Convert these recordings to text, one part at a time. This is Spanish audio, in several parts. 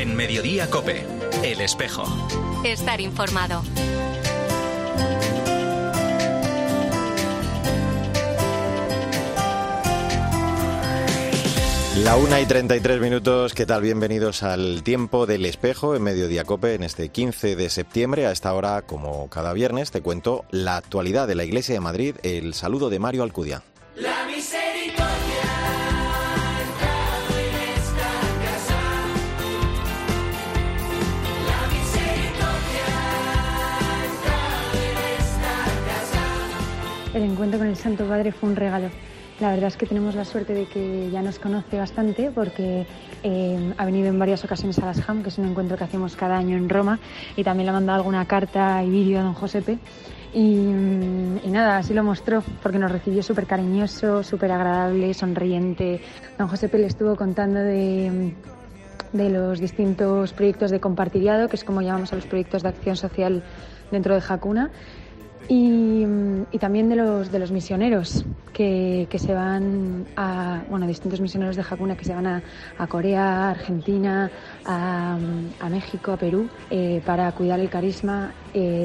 En Mediodía Cope, El Espejo. Estar informado. La una y 33 minutos, ¿qué tal? Bienvenidos al tiempo del espejo en Mediodía Cope en este 15 de septiembre. A esta hora, como cada viernes, te cuento la actualidad de la Iglesia de Madrid. El saludo de Mario Alcudia. El encuentro con el Santo Padre fue un regalo. La verdad es que tenemos la suerte de que ya nos conoce bastante porque eh, ha venido en varias ocasiones a las HAM, que es un encuentro que hacemos cada año en Roma, y también le ha mandado alguna carta y vídeo a don Josepe. Y, mm, nada, así lo mostró, porque nos recibió súper cariñoso, súper agradable, sonriente. Don Josepe le estuvo contando de, de los distintos proyectos de compartiriado, que es como llamamos a los proyectos de acción social dentro de Hakuna. Y, y también de los, de los misioneros que, que se van a, bueno, distintos misioneros de Hakuna que se van a, a Corea, a Argentina, a, a México, a Perú, eh, para cuidar el carisma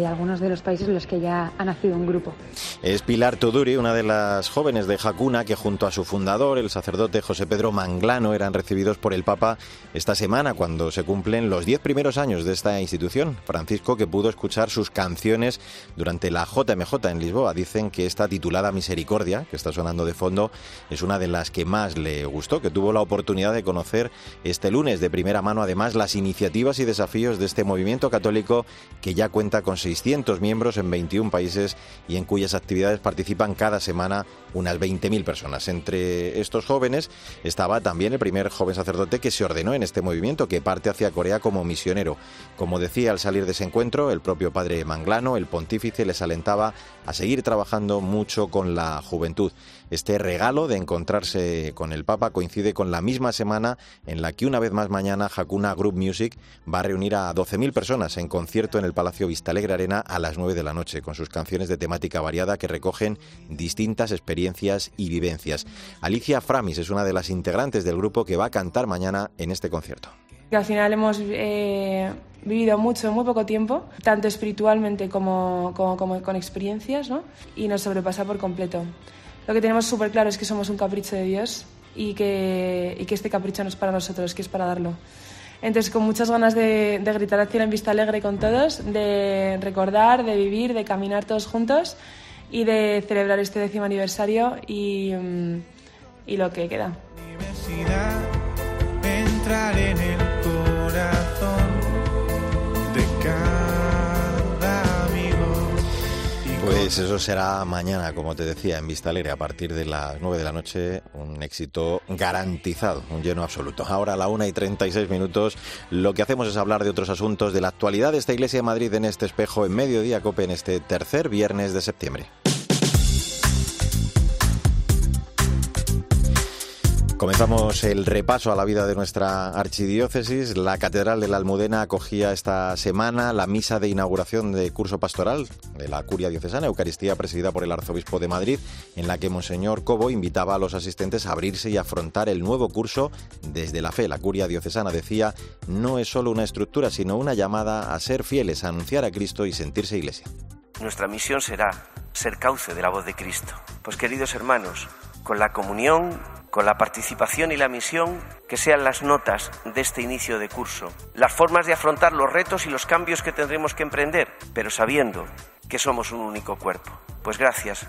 algunos de los países en los que ya ha nacido un grupo. Es Pilar Tuduri, una de las jóvenes de Jacuna, que junto a su fundador, el sacerdote José Pedro Manglano, eran recibidos por el Papa esta semana, cuando se cumplen los diez primeros años de esta institución. Francisco, que pudo escuchar sus canciones durante la JMJ en Lisboa, dicen que esta titulada Misericordia, que está sonando de fondo, es una de las que más le gustó, que tuvo la oportunidad de conocer este lunes de primera mano, además, las iniciativas y desafíos de este movimiento católico que ya cuenta con 600 miembros en 21 países y en cuyas actividades participan cada semana unas 20.000 personas. Entre estos jóvenes estaba también el primer joven sacerdote que se ordenó en este movimiento, que parte hacia Corea como misionero. Como decía al salir de ese encuentro, el propio padre Manglano, el pontífice, les alentaba a seguir trabajando mucho con la juventud. Este regalo de encontrarse con el Papa coincide con la misma semana en la que una vez más mañana Hakuna Group Music va a reunir a 12.000 personas en concierto en el Palacio Vistalegre Arena a las 9 de la noche, con sus canciones de temática variada que recogen distintas experiencias y vivencias. Alicia Framis es una de las integrantes del grupo que va a cantar mañana en este concierto. Que al final hemos eh, vivido mucho en muy poco tiempo, tanto espiritualmente como, como, como con experiencias, ¿no? y nos sobrepasa por completo. Lo que tenemos súper claro es que somos un capricho de Dios y que, y que este capricho no es para nosotros, que es para darlo. Entonces, con muchas ganas de, de gritar cielo en vista alegre con todos, de recordar, de vivir, de caminar todos juntos y de celebrar este décimo aniversario y, mm, y lo que queda. entrar en el Pues eso será mañana, como te decía, en Vista Alegre, a partir de las 9 de la noche, un éxito garantizado, un lleno absoluto. Ahora a la 1 y 36 minutos, lo que hacemos es hablar de otros asuntos, de la actualidad de esta Iglesia de Madrid en este espejo, en mediodía, COPE, en este tercer viernes de septiembre. Comenzamos el repaso a la vida de nuestra archidiócesis. La Catedral de la Almudena acogía esta semana la misa de inauguración de curso pastoral de la Curia Diocesana, Eucaristía presidida por el Arzobispo de Madrid, en la que Monseñor Cobo invitaba a los asistentes a abrirse y afrontar el nuevo curso desde la fe. La Curia Diocesana decía, no es solo una estructura, sino una llamada a ser fieles, a anunciar a Cristo y sentirse iglesia. Nuestra misión será ser cauce de la voz de Cristo. Pues queridos hermanos, con la comunión, con la participación y la misión, que sean las notas de este inicio de curso, las formas de afrontar los retos y los cambios que tendremos que emprender, pero sabiendo que somos un único cuerpo. Pues gracias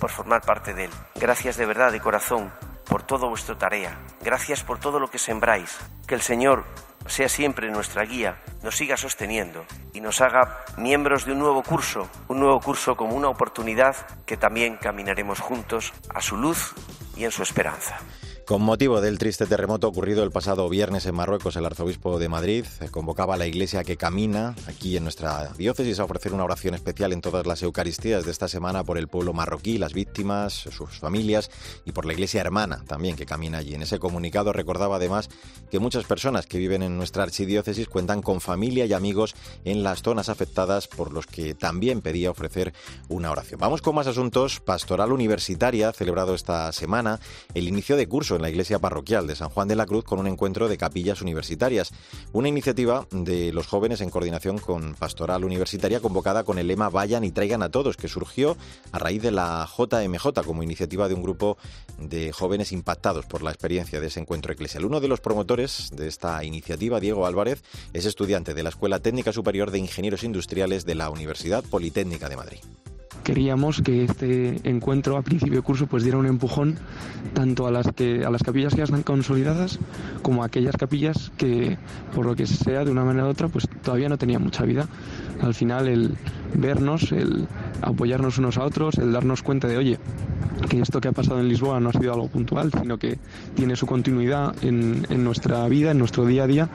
por formar parte de él. Gracias de verdad, de corazón, por toda vuestra tarea. Gracias por todo lo que sembráis. Que el Señor sea siempre nuestra guía, nos siga sosteniendo y nos haga miembros de un nuevo curso, un nuevo curso como una oportunidad que también caminaremos juntos a su luz y en su esperanza. Con motivo del triste terremoto ocurrido el pasado viernes en Marruecos, el arzobispo de Madrid convocaba a la iglesia que camina aquí en nuestra diócesis a ofrecer una oración especial en todas las Eucaristías de esta semana por el pueblo marroquí, las víctimas sus familias y por la iglesia hermana también que camina allí. En ese comunicado recordaba además que muchas personas que viven en nuestra archidiócesis cuentan con familia y amigos en las zonas afectadas por los que también pedía ofrecer una oración. Vamos con más asuntos. Pastoral Universitaria celebrado esta semana el inicio de curso en la iglesia parroquial de San Juan de la Cruz con un encuentro de capillas universitarias. Una iniciativa de los jóvenes en coordinación con Pastoral Universitaria convocada con el lema Vayan y traigan a todos, que surgió a raíz de la JMJ como iniciativa de un grupo de jóvenes impactados por la experiencia de ese encuentro eclesial. Uno de los promotores de esta iniciativa, Diego Álvarez, es estudiante de la Escuela Técnica Superior de Ingenieros Industriales de la Universidad Politécnica de Madrid queríamos que este encuentro a principio de curso pues diera un empujón tanto a las que a las capillas que ya están consolidadas como a aquellas capillas que por lo que sea de una manera u otra pues todavía no tenían mucha vida. Al final el vernos el apoyarnos unos a otros el darnos cuenta de oye que esto que ha pasado en Lisboa no ha sido algo puntual sino que tiene su continuidad en, en nuestra vida en nuestro día a día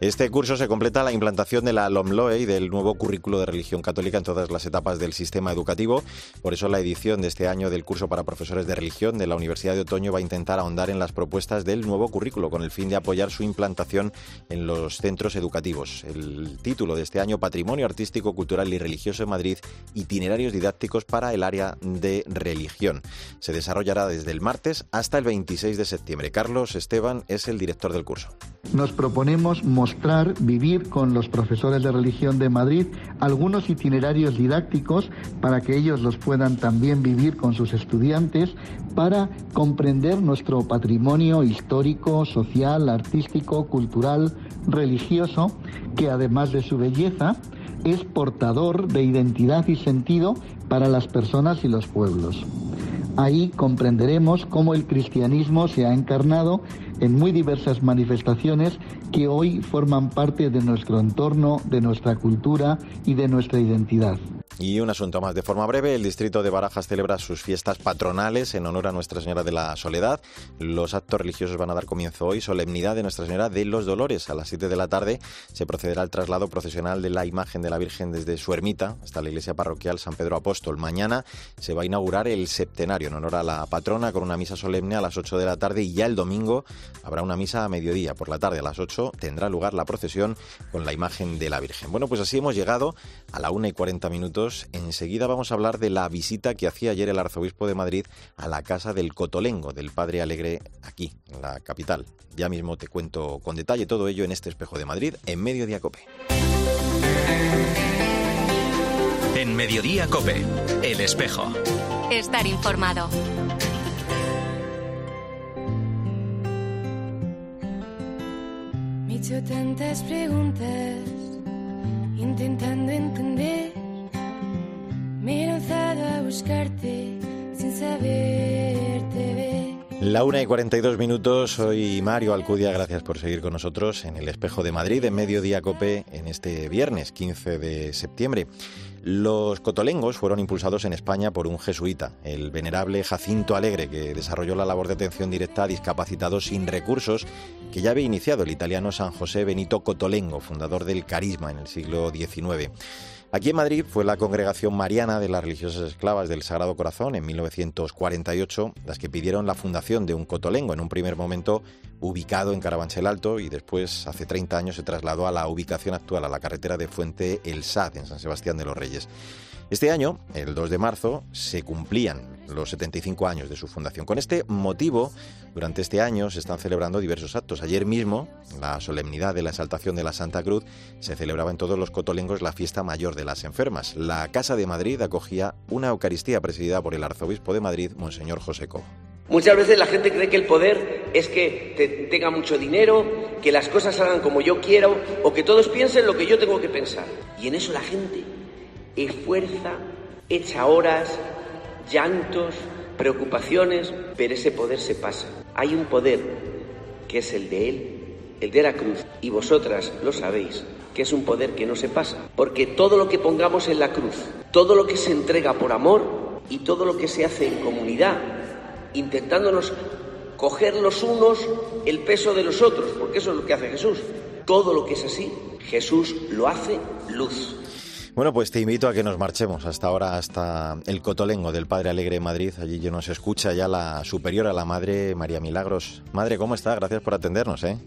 este curso se completa la implantación de la LOMLOE y del nuevo currículo de religión católica en todas las etapas del sistema educativo. Por eso la edición de este año del curso para profesores de religión de la Universidad de Otoño va a intentar ahondar en las propuestas del nuevo currículo con el fin de apoyar su implantación en los centros educativos. El título de este año, Patrimonio Artístico, Cultural y Religioso en Madrid, itinerarios didácticos para el área de religión. Se desarrollará desde el martes hasta el 26 de septiembre. Carlos Esteban es el director del curso. Nos proponemos mostrar, vivir con los profesores de religión de Madrid algunos itinerarios didácticos para que ellos los puedan también vivir con sus estudiantes para comprender nuestro patrimonio histórico, social, artístico, cultural, religioso, que además de su belleza, es portador de identidad y sentido para las personas y los pueblos. Ahí comprenderemos cómo el cristianismo se ha encarnado en muy diversas manifestaciones que hoy forman parte de nuestro entorno, de nuestra cultura y de nuestra identidad. Y un asunto más de forma breve, el distrito de Barajas celebra sus fiestas patronales en honor a Nuestra Señora de la Soledad. Los actos religiosos van a dar comienzo hoy, solemnidad de Nuestra Señora de los Dolores. A las 7 de la tarde se procederá al traslado procesional de la imagen de la Virgen desde su ermita hasta la iglesia parroquial San Pedro Apóstol. Mañana se va a inaugurar el septenario en honor a la patrona con una misa solemne a las 8 de la tarde y ya el domingo habrá una misa a mediodía. Por la tarde a las 8 tendrá lugar la procesión con la imagen de la Virgen. Bueno, pues así hemos llegado a la 1 y 40 minutos Enseguida vamos a hablar de la visita que hacía ayer el arzobispo de Madrid a la casa del Cotolengo, del Padre Alegre, aquí, en la capital. Ya mismo te cuento con detalle todo ello en este espejo de Madrid, en Mediodía Cope. En Mediodía Cope, el espejo. Estar informado. Me he hecho tantas preguntas, intentando entender. Me he lanzado a buscarte sin saberte ver. La una y 42 minutos, soy Mario Alcudia, gracias por seguir con nosotros en el Espejo de Madrid, en Mediodía Cope, en este viernes 15 de septiembre. Los cotolengos fueron impulsados en España por un jesuita, el venerable Jacinto Alegre, que desarrolló la labor de atención directa a discapacitados sin recursos que ya había iniciado el italiano San José Benito Cotolengo, fundador del Carisma en el siglo XIX. Aquí en Madrid fue la congregación mariana de las religiosas esclavas del Sagrado Corazón en 1948 las que pidieron la fundación de un cotolengo en un primer momento ubicado en Carabanchel Alto y después hace 30 años se trasladó a la ubicación actual, a la carretera de Fuente El Sad en San Sebastián de los Reyes. Este año, el 2 de marzo, se cumplían los 75 años de su fundación. Con este motivo, durante este año se están celebrando diversos actos. Ayer mismo, la solemnidad de la exaltación de la Santa Cruz, se celebraba en todos los cotolengos la fiesta mayor de las enfermas. La Casa de Madrid acogía una Eucaristía presidida por el arzobispo de Madrid, Monseñor José Cobo. Muchas veces la gente cree que el poder es que te tenga mucho dinero, que las cosas salgan como yo quiero o que todos piensen lo que yo tengo que pensar. Y en eso la gente esfuerza, echa horas, llantos, preocupaciones, pero ese poder se pasa. Hay un poder que es el de Él, el de la cruz, y vosotras lo sabéis, que es un poder que no se pasa, porque todo lo que pongamos en la cruz, todo lo que se entrega por amor y todo lo que se hace en comunidad, intentándonos coger los unos el peso de los otros, porque eso es lo que hace Jesús. Todo lo que es así, Jesús lo hace luz. Bueno, pues te invito a que nos marchemos hasta ahora, hasta el Cotolengo del Padre Alegre de Madrid. Allí ya nos escucha ya la superior a la Madre María Milagros. Madre, ¿cómo está? Gracias por atendernos, ¿eh?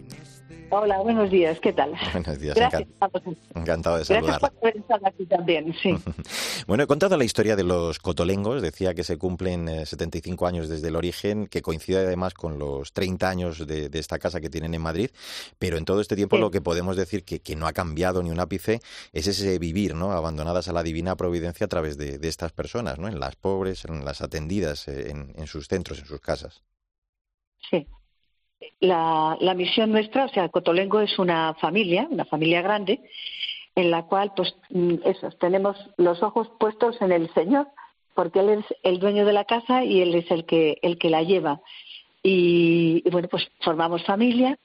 Hola, buenos días, ¿qué tal? Buenos días, Gracias, encan- encantado de Gracias saludarla. por haber estado aquí también, sí. Bueno, he contado la historia de los cotolengos, decía que se cumplen eh, 75 años desde el origen, que coincide además con los 30 años de, de esta casa que tienen en Madrid, pero en todo este tiempo Sí. lo que podemos decir que, que no ha cambiado ni un ápice es ese vivir, ¿no? Abandonadas a la divina providencia a través de, de estas personas, ¿no? En las pobres, en las atendidas, eh, en, en sus centros, en sus casas. Sí. La, la misión nuestra, o sea, Cotolengo es una familia, una familia grande, en la cual, pues, mm, eso, tenemos los ojos puestos en el Señor, porque Él es el dueño de la casa y Él es el que, el que la lleva. Y, y, bueno, pues formamos familia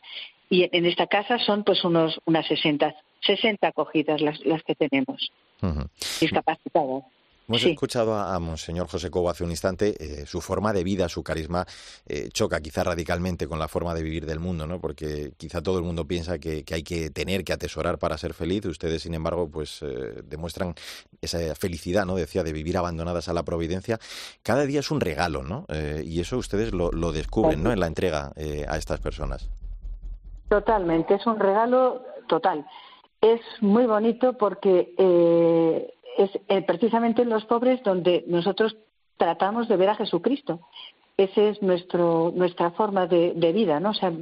y en, esta casa son, pues, unos, unas 60, 60 acogidas las, las que tenemos, Ujú. discapacitadas. Hemos Sí. escuchado a, a Monseñor José Cobo hace un instante, eh, su forma de vida, su carisma, eh, choca quizá radicalmente con la forma de vivir del mundo, ¿no? Porque quizá todo el mundo piensa que, que hay que tener, que atesorar para ser feliz. Ustedes, sin embargo, pues eh, demuestran esa felicidad, ¿no? Decía, de vivir abandonadas a la providencia. Cada día es un regalo, ¿no? Y eso ustedes lo, lo descubren, ¿no? En la entrega a estas personas. Totalmente, es un regalo total. Es muy bonito porque eh, es eh, precisamente en los pobres donde nosotros tratamos de ver a Jesucristo. Esa es nuestro, nuestra forma de, de vida, ¿no? O sea,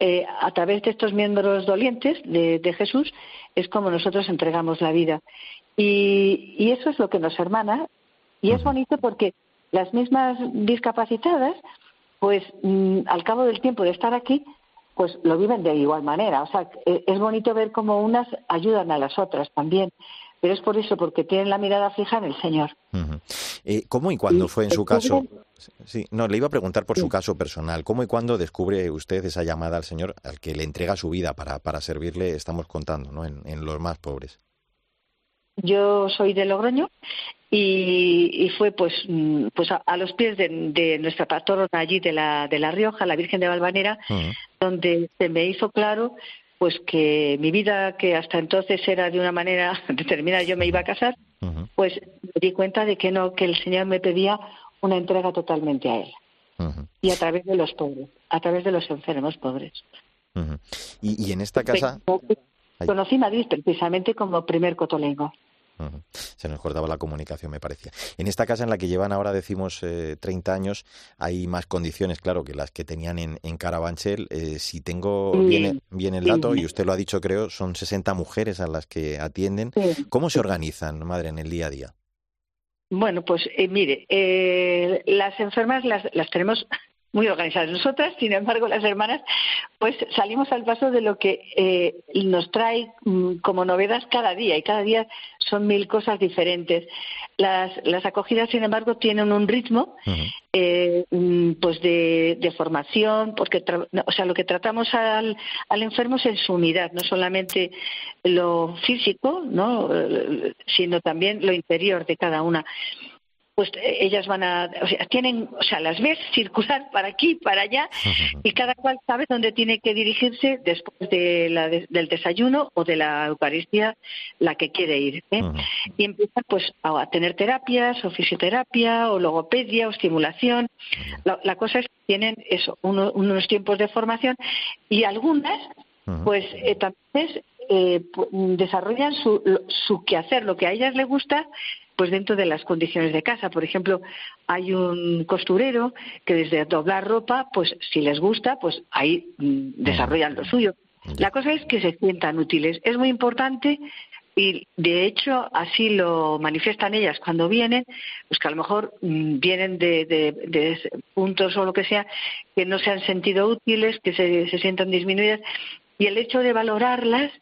eh, a través de estos miembros dolientes de, de Jesús es como nosotros entregamos la vida. Y, y eso es lo que nos hermana. Y es bonito porque las mismas discapacitadas, pues mm, al cabo del tiempo de estar aquí, pues lo viven de igual manera. O sea, eh, es bonito ver cómo unas ayudan a las otras también. Pero es por eso, porque tienen la mirada fija en el Señor. Eh, ¿Cómo y cuándo Y fue en su caso? Sí, no, le iba a preguntar por su caso personal. ¿Cómo y cuándo descubre usted esa llamada al Señor al que le entrega su vida para, para servirle, estamos contando, ¿no? En, en los más pobres. Yo soy de Logroño y, y fue pues mm, pues a, a los pies de, de nuestra patrona allí de la, de La Rioja, la Virgen de Valvanera, donde se me hizo claro pues que mi vida, que hasta entonces era de una manera determinada, yo me iba a casar, pues me di cuenta de que no, que el Señor me pedía una entrega totalmente a Él y a través de los pobres, a través de los enfermos pobres. Y, y en esta casa. Conocí Madrid precisamente como primer cotolengo. Se nos cortaba la comunicación, me parecía. En esta casa en la que llevan ahora, decimos, eh, 30 años, hay más condiciones, claro, que las que tenían en, en Carabanchel. Eh, si tengo Sí. bien, el- bien el Sí. dato, y usted lo ha dicho, creo, son 60 mujeres a las que atienden. Sí. ¿Cómo se organizan, madre, en el día a día? Bueno, pues eh, mire, eh, las enfermas las, las tenemos muy organizadas. Nosotras, sin embargo, las hermanas, pues salimos al paso de lo que eh, nos trae mm, como novedad cada día y cada día son mil cosas diferentes. Las, las acogidas, sin embargo, tienen un ritmo eh, mm, pues de, de formación, porque tra- o sea, lo que tratamos al, al enfermo es en su unidad, no solamente lo físico, ¿no? Eh, sino también lo interior de cada una. Pues eh, ellas van a, o sea, tienen, o sea, las ves circular para aquí, para allá, y cada cual sabe dónde tiene que dirigirse después de la de- del desayuno o de la Eucaristía, la que quiere ir. ¿eh? Y empiezan pues a a tener terapias o fisioterapia o logopedia o estimulación. La, la cosa es que tienen eso, uno- unos tiempos de formación y algunas pues eh, también eh, desarrollan su, su quehacer, lo que a ellas les gusta, pues dentro de las condiciones de casa. Por ejemplo, hay un costurero que desde doblar ropa, pues si les gusta, pues ahí mm, desarrollan lo suyo. La cosa es que se sientan útiles. Es muy importante y de hecho así lo manifiestan ellas cuando vienen, pues que a lo mejor mm, vienen de, de- de puntos o lo que sea que no se han sentido útiles, que se, se sientan disminuidas y el hecho de valorarlas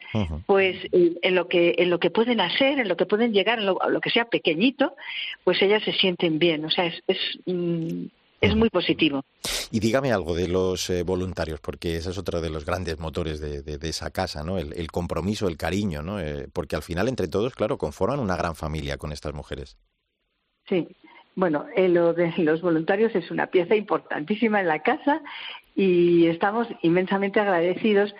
pues en lo que en lo que pueden hacer, en lo que pueden llegar, en lo, que sea pequeñito, pues ellas se sienten bien, o sea, es es, mm, es muy positivo. Y dígame algo de los eh, voluntarios, porque ese es otro de los grandes motores de, de- de esa casa, ¿no? El, el compromiso, el cariño, ¿no? Eh, porque al final, entre todos, claro, conforman una gran familia con estas mujeres. Sí, bueno, eh, lo de los voluntarios es una pieza importantísima en la casa y estamos inmensamente agradecidos.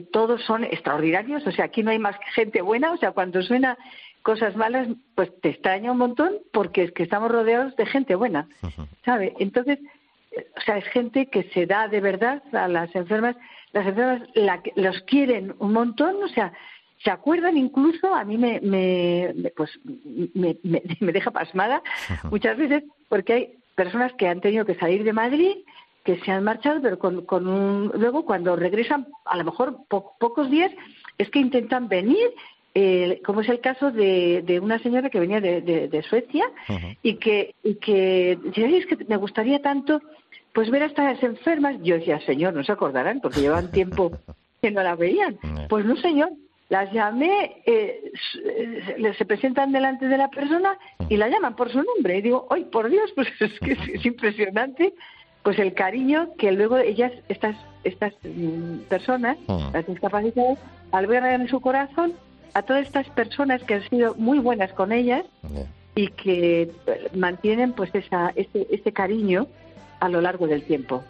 Todos son extraordinarios, o sea, aquí no hay más gente buena, o sea, cuando suena cosas malas, pues te extraña un montón porque es que estamos rodeados de gente buena, ¿sabe? Entonces, o sea, es gente que se da de verdad a las enfermas, las enfermas la, los quieren un montón, o sea, se acuerdan incluso, a mí me, me me- pues me, me- me deja pasmada muchas veces porque hay personas que han tenido que salir de Madrid que se han marchado, pero con, con un, luego cuando regresan, a lo mejor po- pocos días, es que intentan venir, eh, como es el caso de, de una señora que venía de, de- de Suecia y que, y que dice, "Ay, es que me gustaría tanto pues ver a estas enfermas. Yo decía, señor, no se acordarán porque llevan tiempo que no la veían. Pues no, señor. Las llamé, eh, eh, se presentan delante de la persona y la llaman por su nombre. Y digo, ¡ay, por Dios! Pues es que es, es impresionante pues el cariño que luego ellas, estas, estas mm, personas, las discapacitadas, albergan en su corazón a todas estas personas que han sido muy buenas con ellas y que eh, mantienen pues esa, ese, ese cariño a lo largo del tiempo.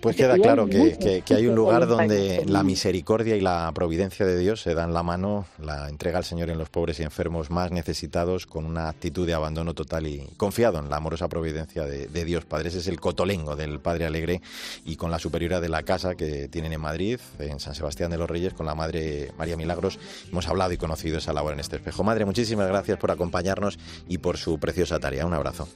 Pues Que queda claro que, que- que hay un lugar donde la misericordia y la providencia de Dios se dan la mano, la entrega al Señor en los pobres y enfermos más necesitados con una actitud de abandono total y confiado en la amorosa providencia de, de Dios Padre. Ese es el cotolengo del Padre Alegre y con la superiora de la casa que tienen en Madrid, en San Sebastián de los Reyes, con la Madre María Milagros, hemos hablado y conocido esa labor en este espejo. Madre, muchísimas gracias por acompañarnos y por su preciosa tarea. Un abrazo.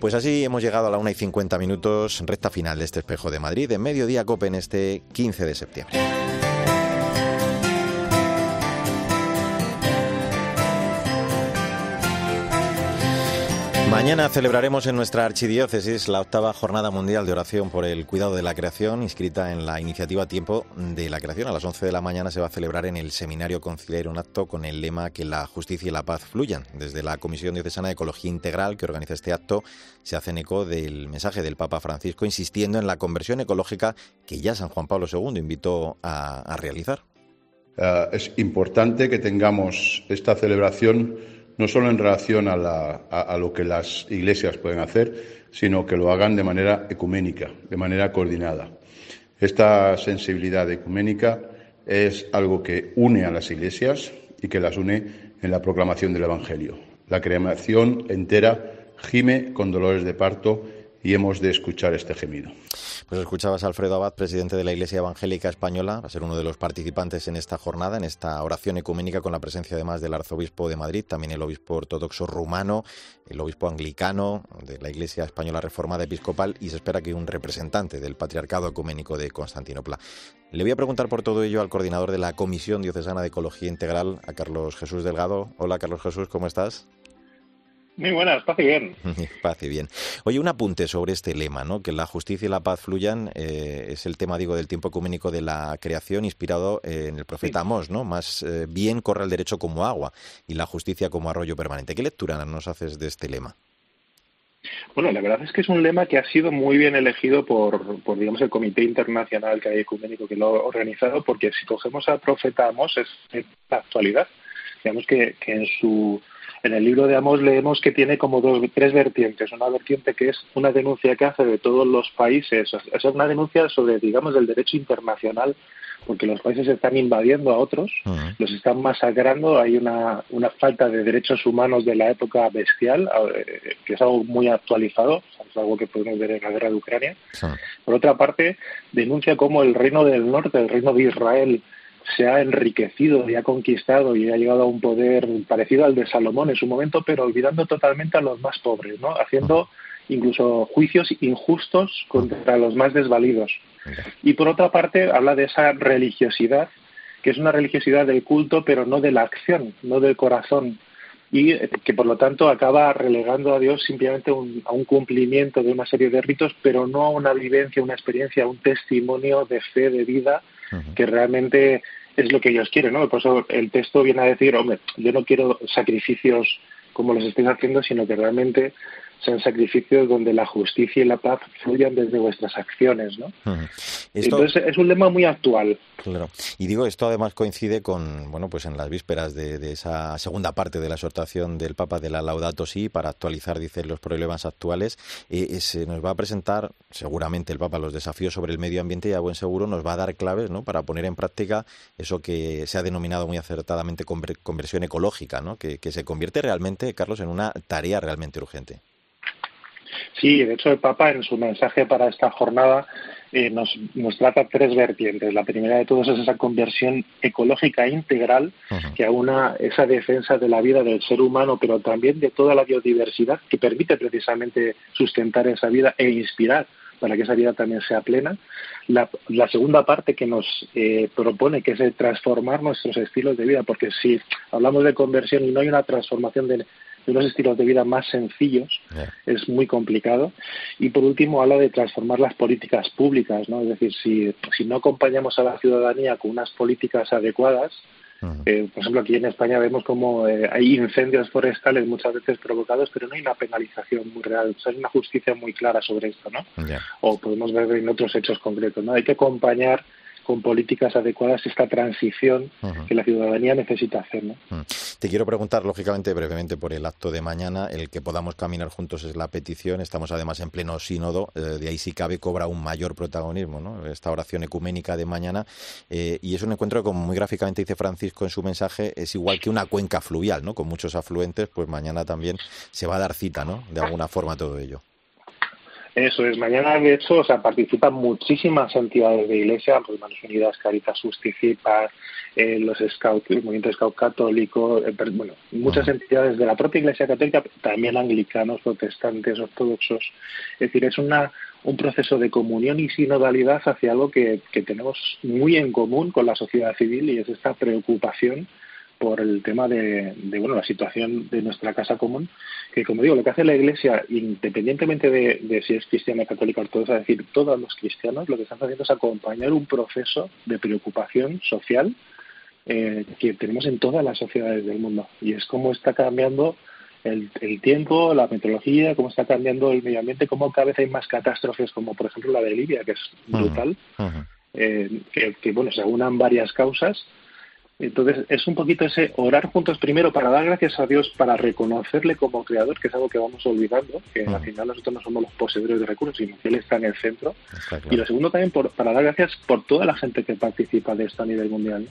Pues así hemos llegado a la 1 y 50 minutos, recta final de este espejo de Madrid, en Mediodía Cope en este 15 de septiembre. Mañana celebraremos en nuestra archidiócesis la octava Jornada Mundial de Oración por el Cuidado de la Creación, inscrita en la iniciativa Tiempo de la Creación. A las 11 de la mañana se va a celebrar en el Seminario Conciliar un acto con el lema Que la justicia y la paz fluyan. Desde la Comisión Diocesana de Ecología Integral que organiza este acto, se hacen eco del mensaje del Papa Francisco insistiendo en la conversión ecológica que ya San Juan Pablo II invitó a, realizar. Eh, es importante que tengamos esta celebración no solo en relación a, la- lo que las iglesias pueden hacer, sino que lo hagan de manera ecuménica, de manera coordinada. Esta sensibilidad ecuménica es algo que une a las iglesias y que las une en la proclamación del Evangelio. La creación entera gime con dolores de parto y hemos de escuchar este gemido. Pues escuchabas a Alfredo Abad, presidente de la Iglesia Evangélica Española, va a ser uno de los participantes en esta jornada, en esta oración ecuménica, con la presencia además del arzobispo de Madrid, también el obispo ortodoxo rumano, el obispo anglicano de la Iglesia Española Reformada Episcopal y se espera que un representante del Patriarcado Ecuménico de Constantinopla. Le voy a preguntar por todo ello al coordinador de la Comisión Diocesana de Ecología Integral, a Carlos Jesús Delgado. Hola Carlos Jesús, ¿cómo estás? Muy buenas, paz y bien. Paz y bien. Oye, un apunte sobre este lema, ¿no? Que la justicia y la paz fluyan, eh, es el tema, digo, del tiempo ecuménico de la creación, inspirado eh, en el profeta Amós, ¿no? Más eh, bien corre el derecho como agua y la justicia como arroyo permanente. ¿Qué lectura nos haces de este lema? Bueno, la verdad es que es un lema que ha sido muy bien elegido por, por digamos, el Comité Internacional que hay ecuménico que lo ha organizado, porque si cogemos al profeta Amós es de la actualidad. Digamos que, que en su en el libro de Amós leemos que tiene como dos, tres vertientes. Una vertiente que es una denuncia que hace de todos los países, es una denuncia sobre, digamos, el derecho internacional, porque los países están invadiendo a otros, los están masacrando, hay una, una falta de derechos humanos de la época bestial, eh, que es algo muy actualizado, es algo que podemos ver en la guerra de Ucrania. Por otra parte, denuncia cómo el reino del norte, el reino de Israel, se ha enriquecido y ha conquistado y ha llegado a un poder parecido al de Salomón en su momento, pero olvidando totalmente a los más pobres, ¿no? Haciendo incluso juicios injustos contra los más desvalidos. Y por otra parte, habla de esa religiosidad, que es una religiosidad del culto, pero no de la acción, no del corazón, y que por lo tanto acaba relegando a Dios simplemente un, a un cumplimiento de una serie de ritos, pero no a una vivencia, una experiencia, un testimonio de fe, de vida, que realmente es lo que ellos quieren, ¿no? Por eso el texto viene a decir, hombre, yo no quiero sacrificios como los estáis haciendo, sino que realmente sean sacrificios donde la justicia y la paz fluyan desde vuestras acciones, ¿no? Esto- Entonces es un lema muy actual. Claro. Y digo, esto además coincide con, bueno, pues en las vísperas de, de esa segunda parte de la exhortación del Papa de la Laudato Si, para actualizar, dice, los problemas actuales. Eh, eh, se nos va a presentar, seguramente el Papa, los desafíos sobre el medio ambiente y a buen seguro nos va a dar claves, ¿no? Para poner en práctica eso que se ha denominado muy acertadamente conver- conversión ecológica, ¿no? Que, que se convierte realmente, Carlos, en una tarea realmente urgente. Sí, de hecho el Papa en su mensaje para esta jornada eh, nos, nos trata tres vertientes. La primera de todas es esa conversión ecológica integral que aúna esa defensa de la vida del ser humano, pero también de toda la biodiversidad que permite precisamente sustentar esa vida e inspirar para que esa vida también sea plena. La, la segunda parte que nos eh, propone, que es el transformar nuestros estilos de vida, porque si hablamos de conversión y no hay una transformación de, de unos estilos de vida más sencillos, es muy complicado. Y por último, habla de transformar las políticas públicas, ¿no? Es decir, si, si no acompañamos a la ciudadanía con unas políticas adecuadas, eh, por ejemplo, aquí en España vemos como eh, hay incendios forestales muchas veces provocados, pero no hay una penalización muy real, o sea, hay una justicia muy clara sobre esto, ¿no? O podemos ver en otros hechos concretos, ¿no? Hay que acompañar con políticas adecuadas esta transición que la ciudadanía necesita hacer, ¿no? Mm. Te quiero preguntar, lógicamente, brevemente por el acto de mañana. El que podamos caminar juntos es la petición. Estamos además en pleno sínodo. eh, de ahí, si cabe, cobra un mayor protagonismo, ¿no? Esta oración ecuménica de mañana. eh, y es un encuentro, como muy gráficamente dice Francisco en su mensaje, es igual que una cuenca fluvial, ¿no? Con muchos afluentes, pues mañana también se va a dar cita, ¿no? De alguna forma todo ello. Eso es, mañana de hecho o sea, participan muchísimas entidades de iglesia, pues Manos Unidas, Caritas Justicipa, eh, los Scouts, el movimiento Scout católico, eh, bueno, muchas entidades de la propia iglesia católica, también anglicanos, protestantes, ortodoxos. Es decir, es una un proceso de comunión y sinodalidad hacia algo que, que tenemos muy en común con la sociedad civil y es esta preocupación por el tema de, de, bueno la situación de nuestra casa común que como digo lo que hace la iglesia independientemente de, de si es cristiana católica ortodoxa es decir todos los cristianos lo que están haciendo es acompañar un proceso de preocupación social eh, que tenemos en todas las sociedades del mundo. Y es cómo está cambiando el, el tiempo, la meteorología, cómo está cambiando el medio ambiente, cómo cada vez hay más catástrofes como por ejemplo la de Libia que es brutal eh, que, que, bueno se aunan varias causas entonces, es un poquito ese orar juntos primero para dar gracias a Dios, para reconocerle como creador, que es algo que vamos olvidando, que al final nosotros no somos los poseedores de recursos, sino que Él está en el centro. Y lo segundo también por, para dar gracias por toda la gente que participa de esto a nivel mundial.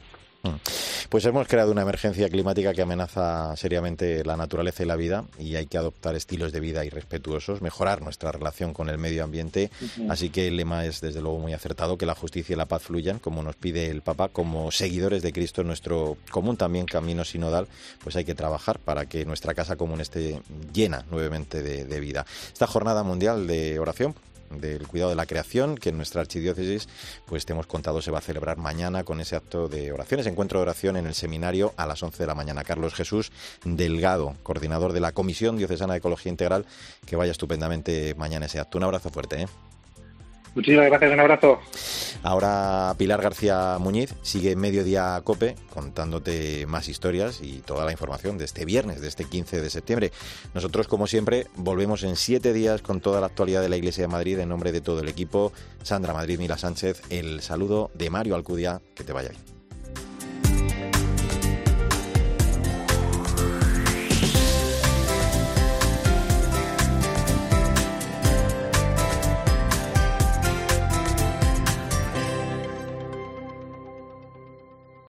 Pues hemos creado una emergencia climática que amenaza seriamente la naturaleza y la vida y hay que adoptar estilos de vida irrespetuosos, mejorar nuestra relación con el medio ambiente. Así que el lema es desde luego muy acertado, que la justicia y la paz fluyan, como nos pide el Papa, como seguidores de Cristo en nuestro común también camino sinodal, pues hay que trabajar para que nuestra casa común esté llena nuevamente de, de vida. Esta jornada mundial de oración del cuidado de la creación, que en nuestra archidiócesis, pues te hemos contado, se va a celebrar mañana con ese acto de oración, ese encuentro de oración en el seminario a las 11 de la mañana. Carlos Jesús Delgado, coordinador de la Comisión Diocesana de Ecología Integral, que vaya estupendamente mañana ese acto. Un abrazo fuerte. ¿eh? Muchísimas gracias, un abrazo. Ahora Pilar García Muñiz sigue Mediodía Cope contándote más historias y toda la información de este viernes, de este 15 de septiembre. Nosotros, como siempre, volvemos en siete días con toda la actualidad de la Iglesia de Madrid en nombre de todo el equipo. Sandra Madrid, Mila Sánchez, el saludo de Mario Alcudia. Que te vaya bien.